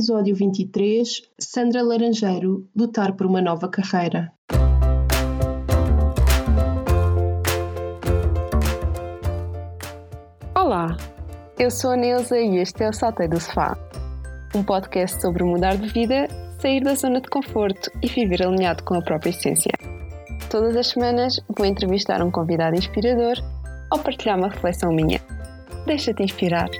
Episódio 23 Sandra Laranjeiro lutar por uma nova carreira. Olá, eu sou a Neuza e este é o Saltei do Sofá, um podcast sobre mudar de vida, sair da zona de conforto e viver alinhado com a própria essência. Todas as semanas vou entrevistar um convidado inspirador ou partilhar uma reflexão minha. Deixa-te inspirar.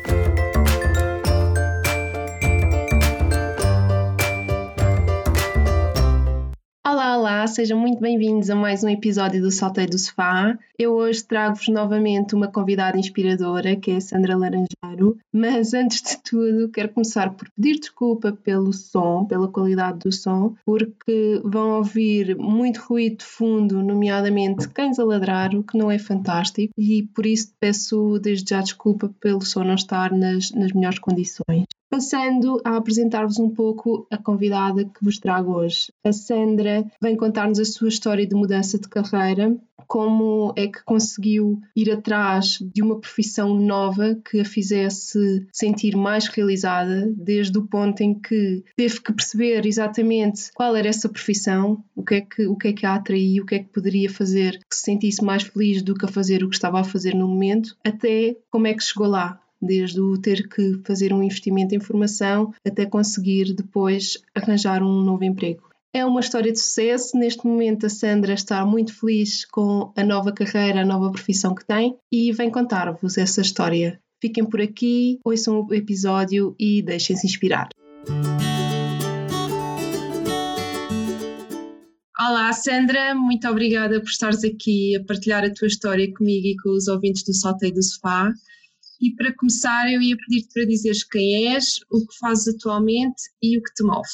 Olá, sejam muito bem-vindos a mais um episódio do Saltei do Sofá. Eu hoje trago-vos novamente uma convidada inspiradora, que é a Sandra Laranjeiro, mas antes de tudo quero começar por pedir desculpa pelo som, pela qualidade do som, porque vão ouvir muito ruído de fundo, nomeadamente cães a ladrar, o que não é fantástico, e por isso peço desde já desculpa pelo som não estar nas, nas melhores condições. Passando a apresentar-vos um pouco a convidada que vos trago hoje. A Sandra vem contar-nos a sua história de mudança de carreira, como é que conseguiu ir atrás de uma profissão nova que a fizesse sentir mais realizada, desde o ponto em que teve que perceber exatamente qual era essa profissão, o que é que, o que, é que a atraiu, o que é que poderia fazer que se sentisse mais feliz do que a fazer o que estava a fazer no momento, até como é que chegou lá desde o ter que fazer um investimento em formação até conseguir depois arranjar um novo emprego. É uma história de sucesso. Neste momento, a Sandra está muito feliz com a nova carreira, a nova profissão que tem e vem contar-vos essa história. Fiquem por aqui, ouçam o episódio e deixem-se inspirar. Olá, Sandra, muito obrigada por estares aqui a partilhar a tua história comigo e com os ouvintes do Salteio do Sofá. E para começar, eu ia pedir-te para dizeres quem és, o que fazes atualmente e o que te move.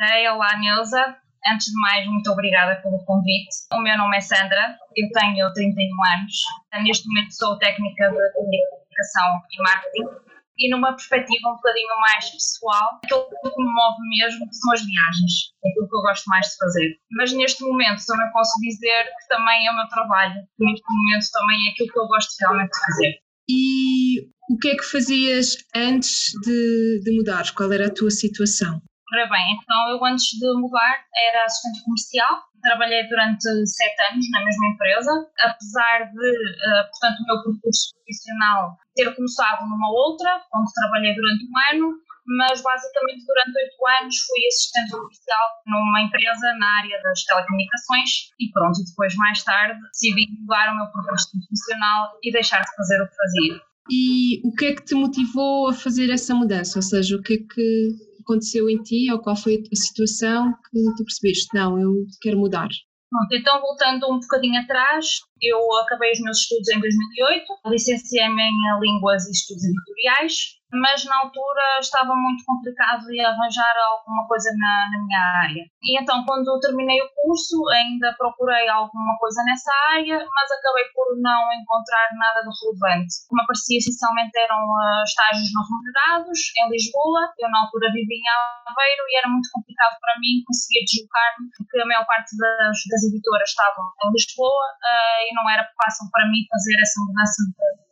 Hey, olá, Neuza. Antes de mais, muito obrigada pelo convite. O meu nome é Sandra, eu tenho 31 anos. Neste momento sou técnica de comunicação e marketing e numa perspectiva um bocadinho mais pessoal, aquilo que me move mesmo são as viagens, aquilo que eu gosto mais de fazer. Mas neste momento também posso dizer que também é o meu trabalho, neste momento também é aquilo que eu gosto realmente de fazer. E o que é que fazias antes de, de mudar? Qual era a tua situação? Ora bem, então eu antes de mudar era assistente comercial, trabalhei durante sete anos na mesma empresa, apesar de, uh, portanto, o meu percurso profissional ter começado numa outra, onde trabalhei durante um ano, mas basicamente durante oito anos fui assistente comercial numa empresa na área das telecomunicações e pronto, depois mais tarde decidi mudar o meu percurso profissional e deixar de fazer o que fazia. E o que é que te motivou a fazer essa mudança? Ou seja, o que é que aconteceu em ti ou qual foi a situação que tu percebeste? Não, eu quero mudar. Pronto, então voltando um bocadinho atrás, eu acabei os meus estudos em 2008, licenciei-me em Línguas e Estudos Editoriais, mas na altura estava muito complicado de arranjar alguma coisa na, na, minha área. E então, quando terminei o curso, ainda procurei alguma coisa nessa área, mas acabei por não encontrar nada de relevante. Como aparecia, essencialmente eram uh, estágios não remunerados em Lisboa. Eu, na altura, vivia em Aveiro e era muito complicado para mim conseguir deslocar-me, porque a maior parte das, das editoras estavam em Lisboa uh, e não era fácil para mim fazer essa mudança de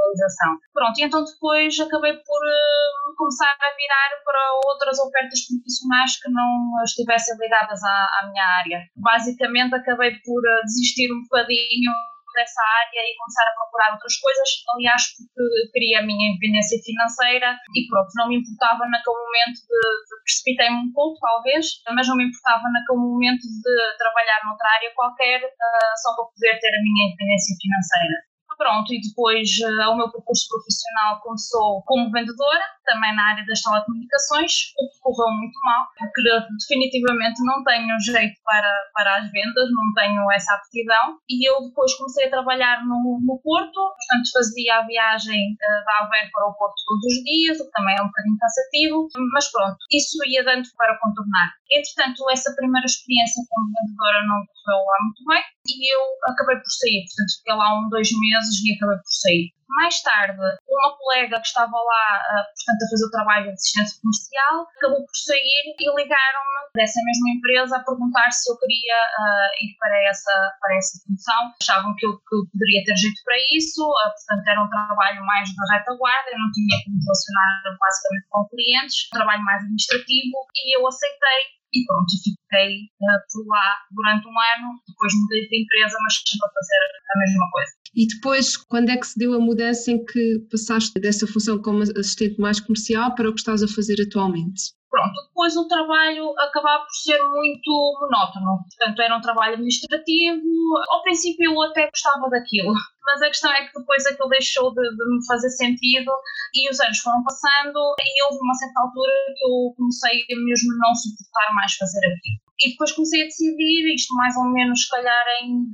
localização. Pronto, e então depois acabei por uh, começar a virar para outras ofertas profissionais que não estivessem ligadas à, à minha área. Basicamente acabei por uh, desistir um bocadinho dessa área e começar a procurar outras coisas, aliás, porque queria a minha independência financeira e pronto, não me importava naquele momento de, de precipitei-me um pouco, talvez, mas não me importava naquele momento de trabalhar noutra área qualquer uh, só para poder ter a minha independência financeira. Pronto, e depois uh, o meu percurso profissional começou como vendedora, também na área das telecomunicações, o que correu muito mal, porque definitivamente não tenho jeito para, para as vendas, não tenho essa aptidão. E eu depois comecei a trabalhar no, no Porto, portanto fazia a viagem uh, da Aveiro para o Porto todos os dias, o que também é um bocadinho cansativo, mas pronto, isso ia dando para contornar. Entretanto, essa primeira experiência como vendedora não correu lá muito bem e eu acabei por sair, portanto fiquei lá um, dois meses e acabei por sair. Mais tarde, uma colega que estava lá, uh, portanto, a fazer o trabalho de assistência comercial, acabou por sair e ligaram-me dessa mesma empresa a perguntar se eu queria uh, ir para essa, para essa função. Achavam que eu, que eu poderia ter jeito para isso, uh, portanto, era um trabalho mais de retaguarda, eu não tinha que me relacionar basicamente com clientes, um trabalho mais administrativo, e eu aceitei e pronto, fiquei uh, por lá durante um ano, depois mudei de empresa, mas estive a fazer a mesma coisa. E depois, quando é que se deu a mudança em que passaste dessa função como assistente mais comercial para o que estás a fazer atualmente? Pronto, depois o trabalho acabava por ser muito monótono. Portanto, era um trabalho administrativo. Ao princípio eu até gostava daquilo, mas a questão é que depois aquilo deixou de, de me fazer sentido e os anos foram passando e houve uma certa altura que eu comecei mesmo a não suportar mais fazer aquilo. E depois comecei a decidir, isto mais ou menos, se calhar em 2015,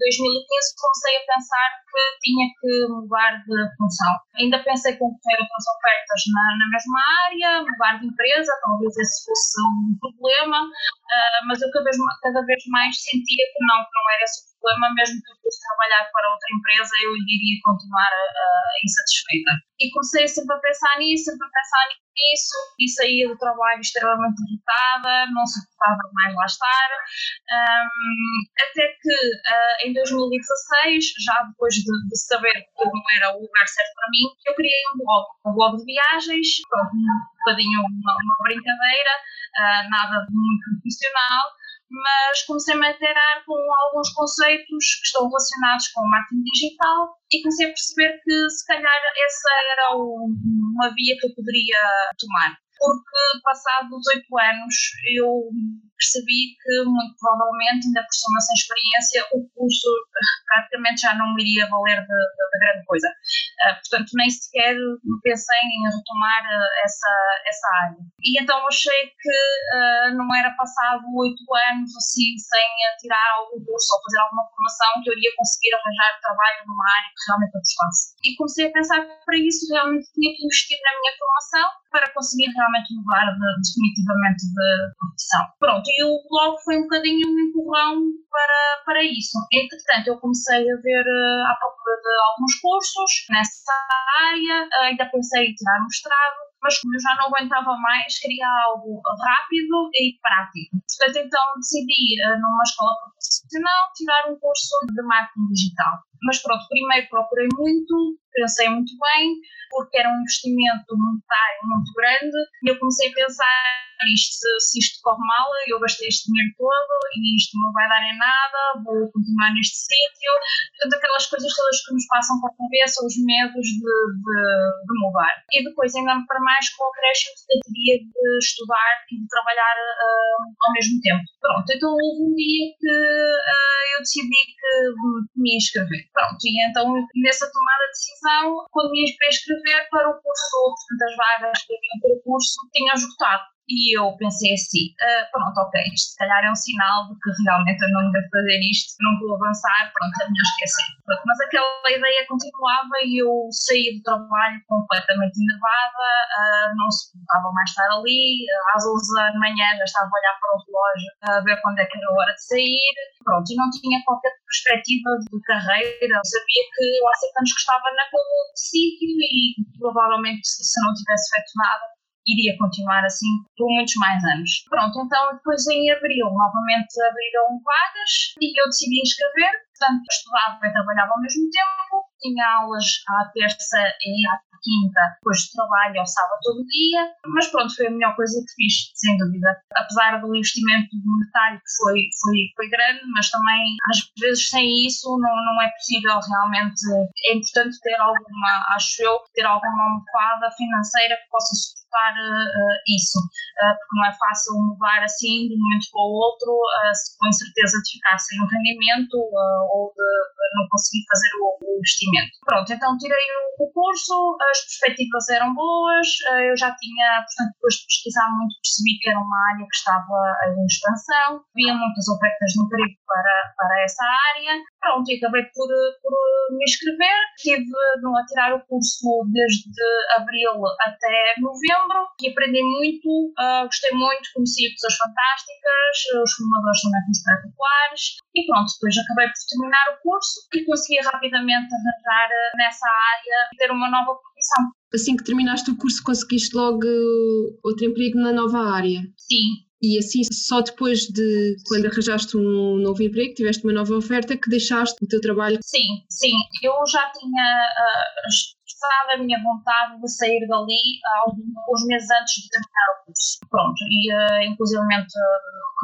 comecei a pensar que tinha que mudar de função. Ainda pensei com ter outras ofertas na, na, mesma área, mudar de empresa, talvez esse fosse um problema, uh, mas eu cada vez, cada vez mais sentia que não, que não era esse o problema, mesmo que eu fosse trabalhar para outra empresa, eu iria continuar uh, insatisfeita. E comecei sempre a pensar nisso, sempre a pensar nisso isso e saía do trabalho extremamente irritada, não suportava mais lá estar, um, até que uh, em 2016, já depois de, de, saber que não era o lugar certo para mim, eu criei um blog, um blog de viagens, pronto, bocadinho uma, uma brincadeira, uh, nada de muito profissional, mas comecei-me a interar com alguns conceitos que estão relacionados com o marketing digital e comecei a perceber que se calhar essa era uma via que eu poderia tomar porque passados oito anos eu percebi que muito provavelmente, ainda por cima sem experiência, o curso praticamente já não me iria valer de, de, de grande coisa. Uh, portanto, nem sequer pensei em retomar uh, essa, essa área. E então achei que uh, não era passado oito anos assim, sem tirar algum curso ou fazer alguma formação, que eu iria conseguir arranjar trabalho numa área que realmente eu gostasse. E comecei a pensar que para isso realmente tinha que investir na minha formação para conseguir realmente mudar de, definitivamente de profissão. Pronto, e o blog foi um bocadinho um empurrão para, para isso. Entretanto, eu comecei a ver uh, à procura de alguns cursos nessa área, uh, ainda pensei em tirar mestrado, mas como eu já não aguentava mais, queria algo rápido e prático. Portanto, então decidi, uh, numa escola profissional, tirar um curso de marketing digital. Mas pronto, primeiro procurei muito, pensei muito bem, porque era um investimento monetário muito grande, e eu comecei a pensar isto, se isto corre mal, eu gastei este dinheiro todo e isto não vai dar em nada, vou continuar neste sítio. Portanto, aquelas coisas todas que nos passam pela cabeça, os medos de, de, de mudar. E depois, ainda para mais, com o acréscimo eu teria de estudar e de trabalhar uh, ao mesmo tempo. Pronto, então houve um dia que uh, eu decidi que me inscrever. Pronto, e então nessa tomada de decisão, quando me ia inscrever para o curso, portanto, as vagas que havia para o curso, tinha esgotado. E eu pensei assim, uh, pronto, ok, isto se calhar é um sinal de que realmente eu não devo fazer isto, não vou avançar, pronto, é melhor esquecer. Mas aquela ideia continuava e eu saí do trabalho completamente enervada, uh, não suportava mais estar ali, às 11 da manhã já estava a olhar para o relógio a ver quando é que era hora de sair, pronto, e não tinha qualquer perspectiva de carreira, eu sabia que há sete anos que estava naquele sítio e provavelmente se não tivesse feito nada iria continuar assim por muitos mais anos. Pronto, então depois em abril novamente abriram vagas e eu decidi inscrever, portanto estudava e trabalhava ao mesmo tempo, tinha aulas à terça e à quinta, depois de trabalho ao sábado todo dia, mas pronto, foi a melhor coisa que fiz, sem dúvida. Apesar do investimento monetário que foi, foi, foi grande, mas também às vezes sem isso não, não é possível realmente, é importante ter alguma, acho eu, ter alguma almofada financeira que possa suportar uh, isso, uh, porque não é fácil mudar assim de um momento para o outro, com incerteza de ficar sem um rendimento ou de, não conseguir fazer o, investimento. Pronto, então tirei o, curso, as perspectivas eram boas, eu já tinha, portanto, depois de pesquisar muito, percebi que era uma área que estava em expansão, havia muitas ofertas no emprego para, para essa área, pronto, e acabei por, por me inscrever, estive a tirar o curso desde abril até novembro, novembro e aprendi muito, uh, gostei muito, conheci pessoas fantásticas, os formadores também foram espetaculares e pronto, depois acabei por terminar o curso e consegui rapidamente arranjar nessa área e ter uma nova profissão. Assim que terminaste o curso, conseguiste logo outro emprego na nova área? Sim, e assim, só depois de quando arranjaste um novo emprego, tiveste uma nova oferta, que deixaste o teu trabalho? Sim, sim. Eu já tinha uh, expressado a minha vontade de sair dali alguns meses antes de terminar o curso. Pronto, e uh,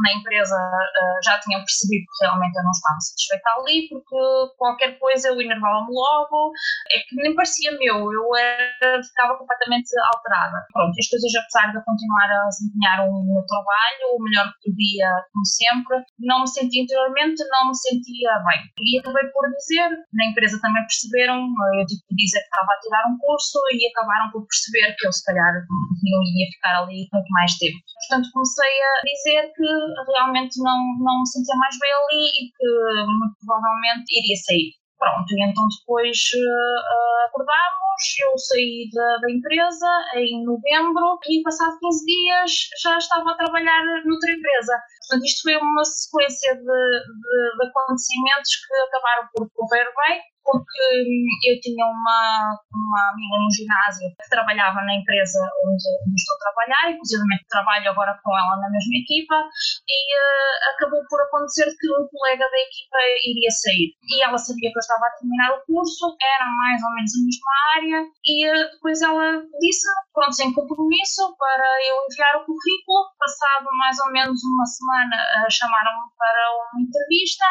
na empresa uh, já tinham percebido que realmente eu não estava satisfeita ali, porque qualquer coisa eu enervava-me logo, é que nem parecia meu, eu era, ficava completamente alterada. Pronto, as coisas, apesar de eu continuar a desempenhar o meu trabalho, o melhor que podia, como sempre, não me sentia interiormente, não me sentia bem. E acabei por dizer, na empresa também perceberam, eu tive que dizer que estava tirar um curso e acabaram por perceber que eu se calhar não ia ficar ali muito mais tempo. Portanto, comecei a dizer que realmente não, não me sentia mais bem ali e que muito provavelmente iria sair. Pronto, e então depois uh, acordámos, eu saí da, da, empresa em novembro e passado 15 dias já estava a trabalhar noutra empresa. Portanto, isto foi uma sequência de, de, de acontecimentos que acabaram por correr bem porque eu tinha uma, uma amiga no ginásio que trabalhava na empresa onde, onde estou a trabalhar, inclusive trabalho agora com ela na mesma equipa, e uh, acabou por acontecer que um colega da equipa iria sair. E ela sabia que eu estava a terminar o curso, era mais ou menos a mesma área, e uh, depois ela disse, pronto, sem compromisso, para eu enviar o currículo. Passado mais ou menos uma semana, uh, chamaram-me para uma entrevista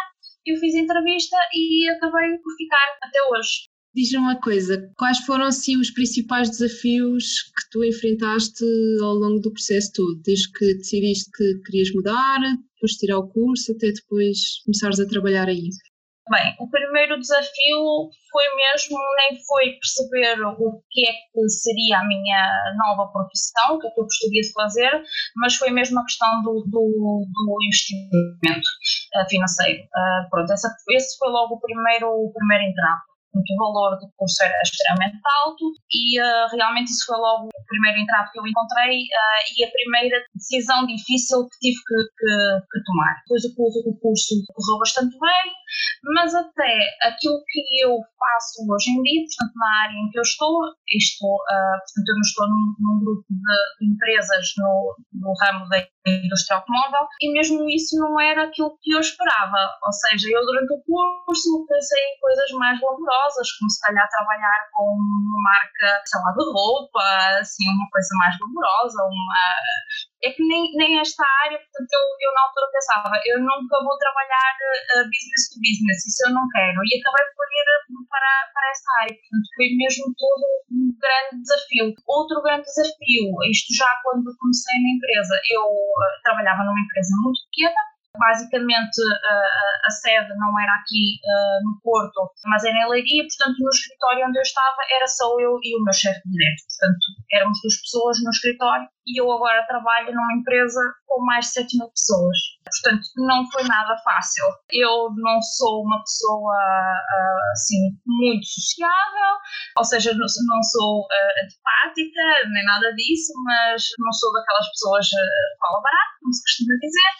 eu fiz a entrevista e acabei por ficar até hoje. Diz-me uma coisa, quais foram assim os principais desafios que tu enfrentaste ao longo do processo todo, desde que decidiste que querias mudar, depois tirar o curso, até depois começares a trabalhar aí? Bem, o primeiro desafio foi mesmo, nem foi perceber o que é que seria a minha nova profissão, o que é que eu gostaria de fazer, mas foi mesmo a questão do, do, do investimento uh, financeiro. Uh, pronto, essa, esse foi logo o primeiro, o primeiro entrave o valor do curso era extremamente alto e uh, realmente isso foi logo o primeiro entrave que eu encontrei uh, e a primeira decisão difícil que tive que, que, que tomar. Depois o curso, o curso correu bastante bem, mas até aquilo que eu faço hoje em dia, portanto na área em que eu estou, estou uh, portanto eu não estou num, num grupo de empresas no, no ramo da indústria automóvel e mesmo isso não era aquilo que eu esperava, ou seja, eu durante o curso pensei em coisas mais como se calhar trabalhar com uma marca, sei lá, de roupa, assim, uma coisa mais laborosa, uma... É que nem, nem esta área, portanto, eu, eu na altura pensava, eu nunca vou trabalhar uh, business to business, isso eu não quero, e acabei por ir para, para essa área, portanto, foi mesmo todo um grande desafio. Outro grande desafio, isto já quando comecei na empresa, eu uh, trabalhava numa empresa muito pequena, Basicamente, a, sede não era aqui no Porto, mas era em Leiria, portanto, no escritório onde eu estava era só eu e o meu chefe direto. Portanto, éramos duas pessoas no escritório e eu agora trabalho numa empresa com mais de 7 mil pessoas. Portanto, não foi nada fácil. Eu não sou uma pessoa assim muito sociável, ou seja, não sou antipática, nem nada disso, mas não sou daquelas pessoas uh, fala barato, como se costuma dizer,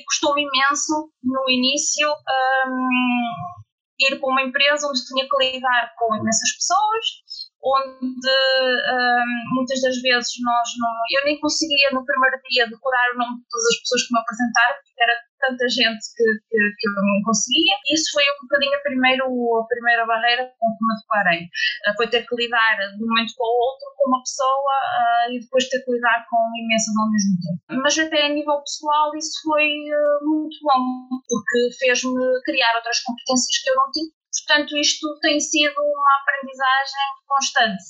e custou-me imenso no início. Um, ir para uma empresa onde tinha que lidar com imensas pessoas, onde um, muitas das vezes nós não. Eu nem conseguia no primeiro dia decorar o nome de todas as pessoas que me apresentaram, porque era tanta gente que, que, que eu não conseguia. Isso foi um bocadinho a, primeiro, a primeira barreira com que me deparei. Uh, foi ter que lidar de um momento para o outro com uma pessoa uh, e depois ter que lidar com imensas ao mesmo tempo. Mas até a nível pessoal isso foi uh, muito bom, porque fez-me criar outras competências que eu não tinha Portanto, isto tem sido uma aprendizagem constante,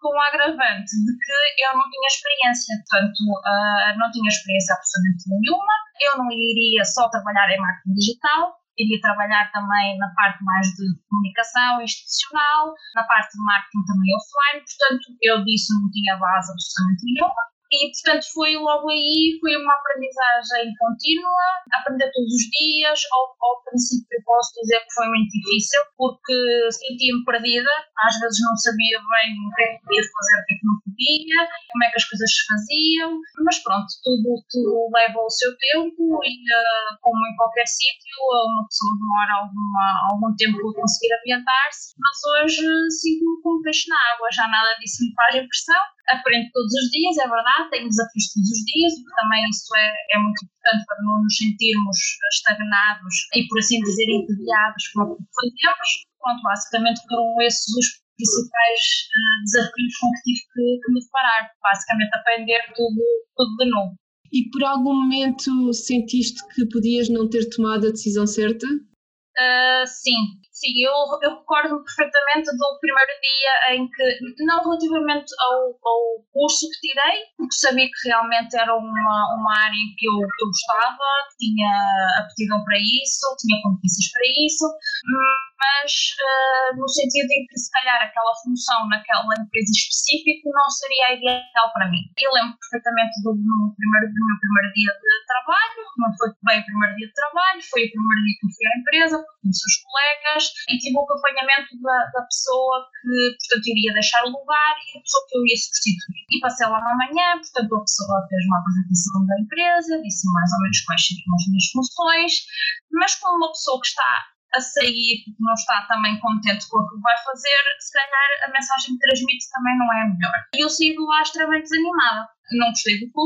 com o agravante de que eu não tinha experiência, portanto, uh, não tinha experiência absolutamente nenhuma, eu não iria só trabalhar em marketing digital, iria trabalhar também na parte mais de comunicação institucional, na parte de marketing também offline, portanto, eu disso não tinha base absolutamente nenhuma. E, portanto, foi logo aí, foi uma aprendizagem contínua, aprender todos os dias. Ao, ao princípio, posso dizer que foi muito difícil, porque sentia-me perdida, às vezes não sabia bem o que é que podia fazer, o que é não podia, como é que as coisas se faziam, mas pronto, tudo, tudo leva o seu tempo e, uh, como em qualquer sítio, uma pessoa demora alguma, algum tempo a conseguir ambientar-se, mas hoje sinto-me como peixe na água, já nada disso me faz impressão aprendo todos os dias, é verdade, tenho desafios todos os dias, porque também isso é, é muito importante para não nos sentirmos estagnados e, por assim dizer, entediados com o que fazemos. Pronto, basicamente foram esses os principais uh, desafios com que tive que, que, me deparar. Basicamente, aprender tudo, tudo de novo. E por algum momento sentiste que podias não ter tomado a decisão certa? Uh, sim, sim, eu, eu recordo perfeitamente do primeiro dia em que, não relativamente ao, ao curso que tirei, porque sabia que realmente era uma, uma área em que eu, eu gostava, tinha aptidão para isso, tinha competências para isso, mas uh, no sentido em que se calhar aquela função naquela empresa específica não seria ideal para mim. Eu lembro perfeitamente do, do, primeiro, do meu primeiro dia de trabalho, não foi bem o primeiro dia de trabalho, foi o primeiro dia que eu fui à empresa, conheci os colegas e tive o acompanhamento da, da pessoa que, portanto, iria deixar o lugar e a pessoa que eu ia substituir. E passei lá na manhã, portanto, a pessoa fez uma apresentação da empresa, disse mais ou menos quais seriam as minhas funções, mas como uma pessoa que está a sair, não está também contente com o que vai fazer, se calhar a mensagem que transmite também não é a melhor. E eu saí de lá extremamente desanimada. Não gostei do que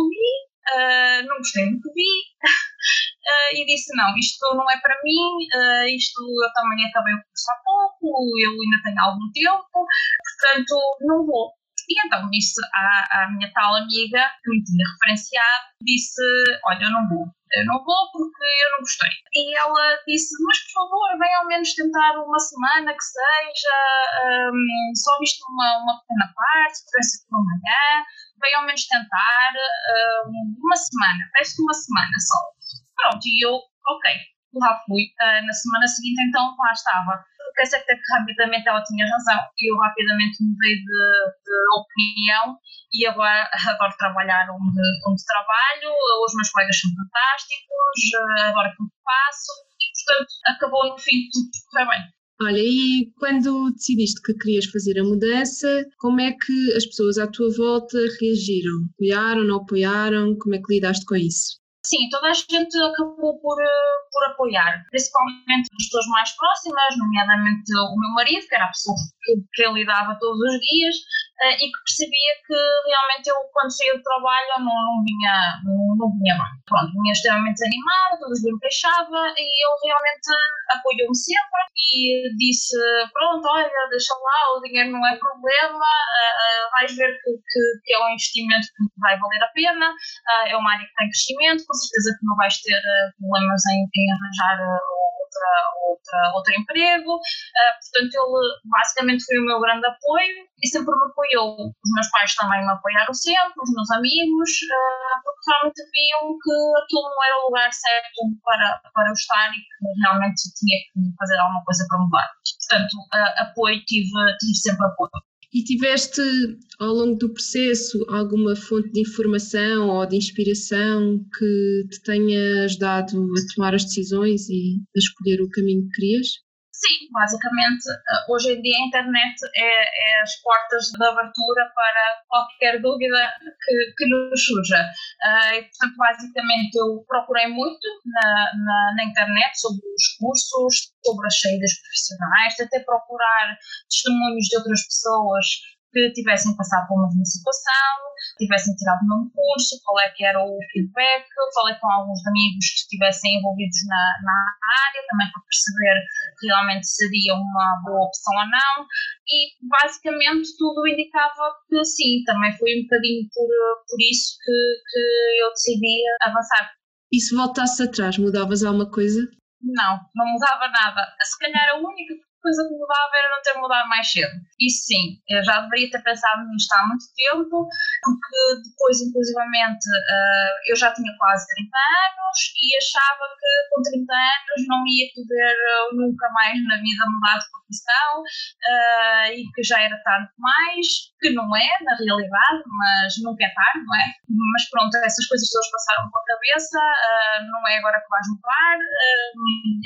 uh, não gostei do que vi, uh, e disse: Não, isto não é para mim, uh, isto eu também acabei o curso há pouco, eu ainda tenho algum tempo, portanto não vou. E então disse à, à minha tal amiga, que me tinha referenciado, disse, olha, eu não vou, eu não vou porque eu não gostei. E ela disse, mas por favor, vem ao menos tentar uma semana que seja, um, só visto uma, uma pequena parte, pensa por amanhã, vem ao menos tentar um, uma semana, peço uma semana só. Pronto, e eu, ok, lá fui. Uh, na semana seguinte, então, lá estava. Quer dizer que rapidamente ela tinha razão e eu rapidamente mudei de, de opinião e agora adoro trabalhar onde, onde trabalho, os meus colegas são fantásticos, uh, adoro aquilo que faço e, portanto, acabou no fim tudo bem. Olha, e quando decidiste que querias fazer a mudança, como é que as pessoas à tua volta reagiram? Apoiaram, não apoiaram? Como é que lidaste com isso? Sim, toda a gente acabou por, eh, por apoiar, principalmente as pessoas mais próximas, nomeadamente o meu marido, que era a pessoa que, que eu lidava todos os dias, uh, e que percebia que realmente eu, quando saía do trabalho, não, não, vinha, não, não vinha bem. Pronto, vinha extremamente desanimada, todos os me queixava, e ele realmente apoiou-me sempre e disse: Pronto, olha, deixa lá, o dinheiro não é problema, uh, vais ver que, que, que, é um investimento que vai valer a pena, é uma área que tem crescimento com certeza que não vais ter problemas em, arranjar uh, outra, outra, outro emprego. Uh, portanto, ele basicamente foi o meu grande apoio e sempre me apoiou. Os meus pais também me apoiaram sempre, os meus amigos, porque realmente viam que aquilo não era o lugar certo para, para eu estar e que realmente tinha que fazer alguma coisa para mudar. Portanto, apoio, tive, tive sempre apoio. E tiveste, ao longo do processo, alguma fonte de informação ou de inspiração que te tenha ajudado a tomar as decisões e a escolher o caminho que querias? Sim, basicamente, eh, hoje em dia a internet é, é as portas de abertura para qualquer dúvida que, que nos surja. Uh, e, portanto, basicamente, eu procurei muito na, na, na, internet sobre os cursos, sobre as saídas profissionais, tentei procurar testemunhos de outras pessoas que tivessem passado por uma situação, tivessem tirado o mesmo curso, qual é que era o feedback, falei com alguns amigos que estivessem envolvidos na, na área, também para perceber realmente seria uma boa opção ou não, e basicamente tudo indicava que sim, também foi um bocadinho por, por isso que, que eu decidi avançar. E se voltasse atrás, mudavas alguma coisa? Não, não mudava nada. Se calhar a única coisa que mudava era não ter mudado mais cedo. E sim, eu já deveria ter pensado nisto há muito tempo, porque depois, inclusivamente, uh, eu já tinha quase 30 anos e achava que com 30 anos não ia poder uh, nunca mais na vida mudar de profissão uh, e que já era tarde demais, que não é, na realidade, mas nunca é tarde, não é? Mas pronto, essas coisas todas passaram pela cabeça, não é agora que vais mudar,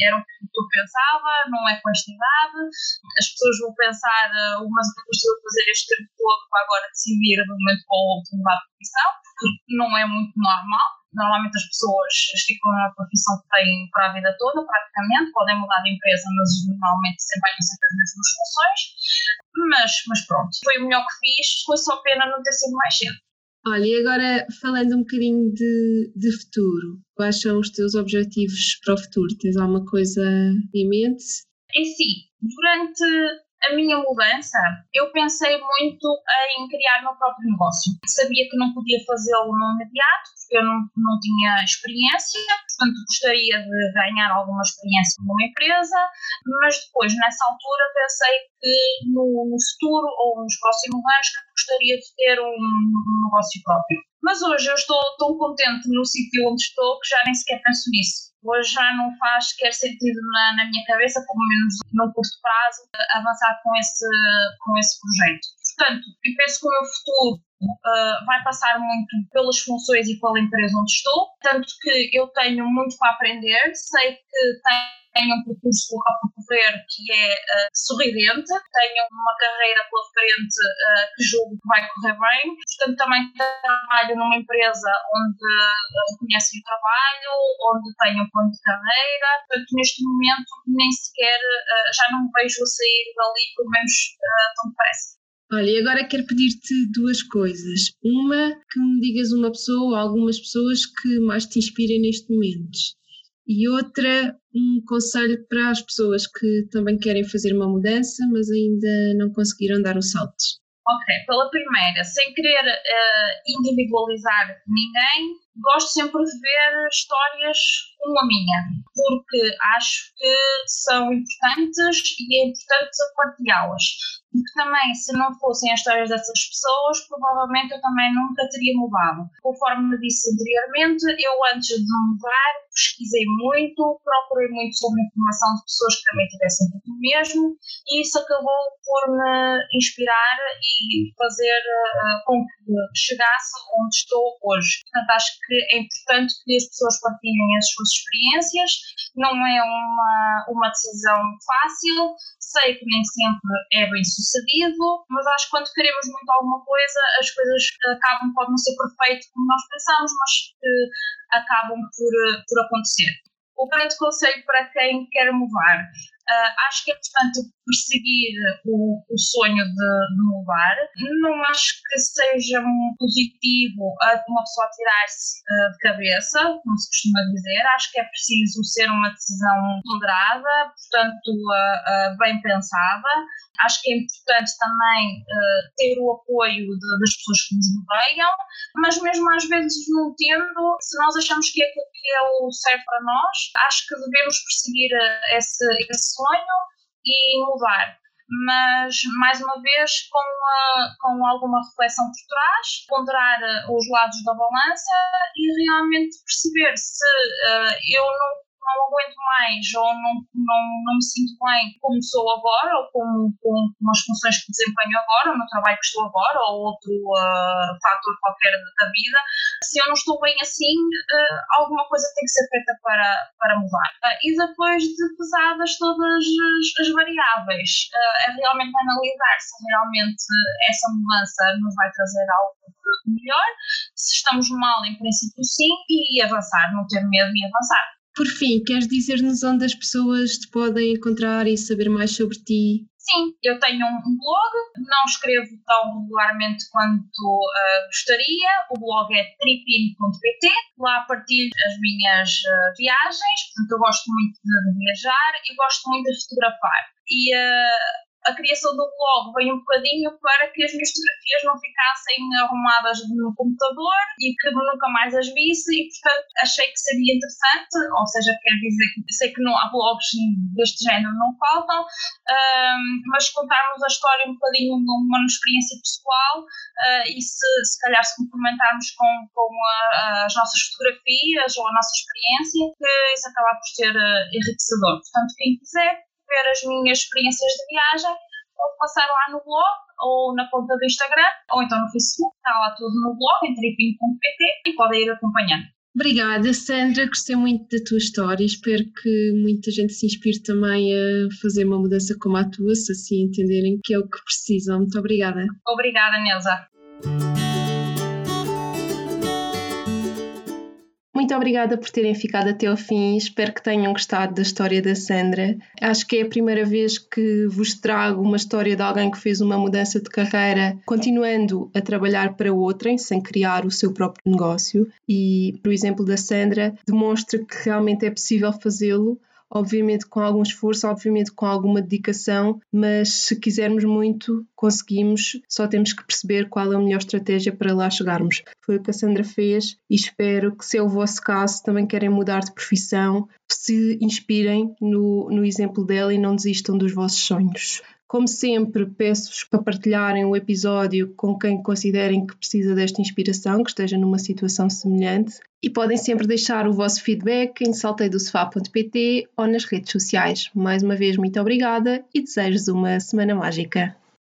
era o que tu pensava, não é com esta idade, as pessoas vão pensar, umas que estou a fazer este tempo todo para agora decidir de um momento para o outro mudar de profissão, porque não é muito normal. Normalmente as pessoas ficam na profissão que têm para a vida toda, praticamente, podem mudar de empresa, mas normalmente desempenham sempre as mesmas funções. Mas, mas pronto, foi o melhor que fiz, foi só pena não ter sido mais cedo. Olha, e agora falando um bocadinho de, de futuro, quais são os teus objetivos para o futuro? Tens alguma coisa em mente? É sim, durante a minha mudança, eu pensei muito em criar meu próprio negócio. Sabia que não podia fazê-lo no imediato, porque eu não, não tinha experiência, portanto gostaria de ganhar alguma experiência numa empresa, mas depois, nessa altura, pensei que no, no futuro ou nos próximos anos gostaria de ter um, um negócio próprio. Mas hoje eu estou tão contente no sítio onde estou que já nem sequer penso nisso hoje já não faz sequer sentido na, na minha cabeça, pelo menos no curto prazo, avançar com esse, com esse projeto. Portanto, eu penso que o meu futuro uh, vai passar muito pelas funções e pela empresa onde estou, tanto que eu tenho muito para aprender, sei que tenho tenho um percurso a percorrer que é uh, sorridente, tenho uma carreira pela frente uh, que julgo que vai correr bem, portanto também trabalho numa empresa onde reconhecem o trabalho, onde tenho um plano de carreira, portanto neste momento nem sequer uh, já não vejo a sair dali pelo menos tão depressa. Olha, e agora quero pedir-te duas coisas. Uma, que me digas uma pessoa ou algumas pessoas que mais te inspirem neste momento e outra, um conselho para as pessoas que também querem fazer uma mudança, mas ainda não conseguiram dar o salto. Ok, pela primeira, sem querer uh, individualizar ninguém, gosto sempre de ver histórias como a minha, porque acho que são importantes e é importante partilhá-las. Porque também, se não fossem as histórias dessas pessoas, provavelmente eu também nunca teria mudado. Conforme me disse anteriormente, eu antes de mudar pesquisei muito, procurei muito sobre informação de pessoas que também tivessem feito o mesmo e isso acabou por me inspirar e fazer uh, com que chegasse onde estou hoje. Portanto, acho que é importante que as pessoas partilhem as suas experiências. Não é uma, uma decisão fácil, sei que nem sempre é bem sucedido, mas acho que quando queremos muito alguma coisa, as coisas acabam, pode não ser perfeito como nós pensamos, mas uh, acabam por, uh, por acontecer. O grande conselho para quem quer mudar Uh, acho que é importante perseguir o, o sonho de, de, mudar. Não acho que seja positivo uma pessoa tirar-se uh, de cabeça, como se costuma dizer. Acho que é preciso ser uma decisão ponderada, portanto, uh, bem pensada. Acho que é importante também ter o apoio de, das pessoas que nos rodeiam, mas mesmo às vezes não tendo, se nós achamos que é aquilo que é o certo para nós, acho que devemos perseguir esse, esse sonho e mudar. Mas, mais uma vez, com, com alguma reflexão por trás, ponderar uh, os lados da balança e realmente perceber se uh, eu não não aguento mais ou não, não, não me sinto bem como sou agora ou com, com, com as funções que desempenho agora, no trabalho que estou agora ou outro uh, fator qualquer da vida, se eu não estou bem assim, uh, alguma coisa tem que ser feita para, para mudar. Uh, e depois de pesadas todas as, as variáveis, é realmente analisar se realmente essa mudança nos vai trazer algo melhor, se estamos mal, em princípio sim, e avançar, não ter medo e avançar. Por fim, queres dizer-nos onde as pessoas te podem encontrar e saber mais sobre ti? Sim, eu tenho um blog, não escrevo tão regularmente quanto uh, gostaria. O blog é tripin.pt. Lá partilho as minhas uh, viagens, portanto, eu gosto muito de viajar e gosto muito de fotografar. E uh, a criação do blog veio um bocadinho para que as minhas fotografias não ficassem arrumadas no computador e que nunca mais as visse e, portanto, achei que seria interessante, ou seja, quer dizer que sei que não há blogs deste género, não faltam, um, mas contarmos a história um bocadinho numa experiência pessoal uh, e se, se calhar se complementarmos com, com a, as nossas fotografias ou a nossa experiência, que isso acaba por ser uh, enriquecedor. Portanto, quem quiser, ver as minhas experiências de viagem, pode passar lá no blog ou na conta do Instagram, ou então no Facebook, está lá tudo no blog, em tripinho.pt e podem ir acompanhando. Obrigada, Sandra. Gostei muito da tua história. Espero que muita gente se inspire também a fazer uma mudança como a tua, se assim entenderem que é o que precisam. Muito obrigada. Obrigada, Neuza. Muito obrigada por terem ficado até ao fim. Espero que tenham gostado da história da Sandra. Acho que é a primeira vez que vos trago uma história de alguém que fez uma mudança de carreira, continuando a trabalhar para outrem, sem criar o seu próprio negócio. E, por exemplo, da Sandra, demonstra que realmente é possível fazê-lo obviamente com algum esforço, obviamente com alguma dedicação, mas se quisermos muito, conseguimos, só temos que perceber qual é a melhor estratégia para lá chegarmos. Foi o que a Sandra fez e espero que, se é o vosso caso, também querem mudar de profissão, se inspirem no, no exemplo dela e não desistam dos vossos sonhos. Como sempre, peço-vos para partilharem o episódio com quem considerem que precisa desta inspiração, que esteja numa situação semelhante. E podem sempre deixar o vosso feedback em salteidosofá.pt ou nas redes sociais. Mais uma vez, muito obrigada e desejo-vos uma semana mágica.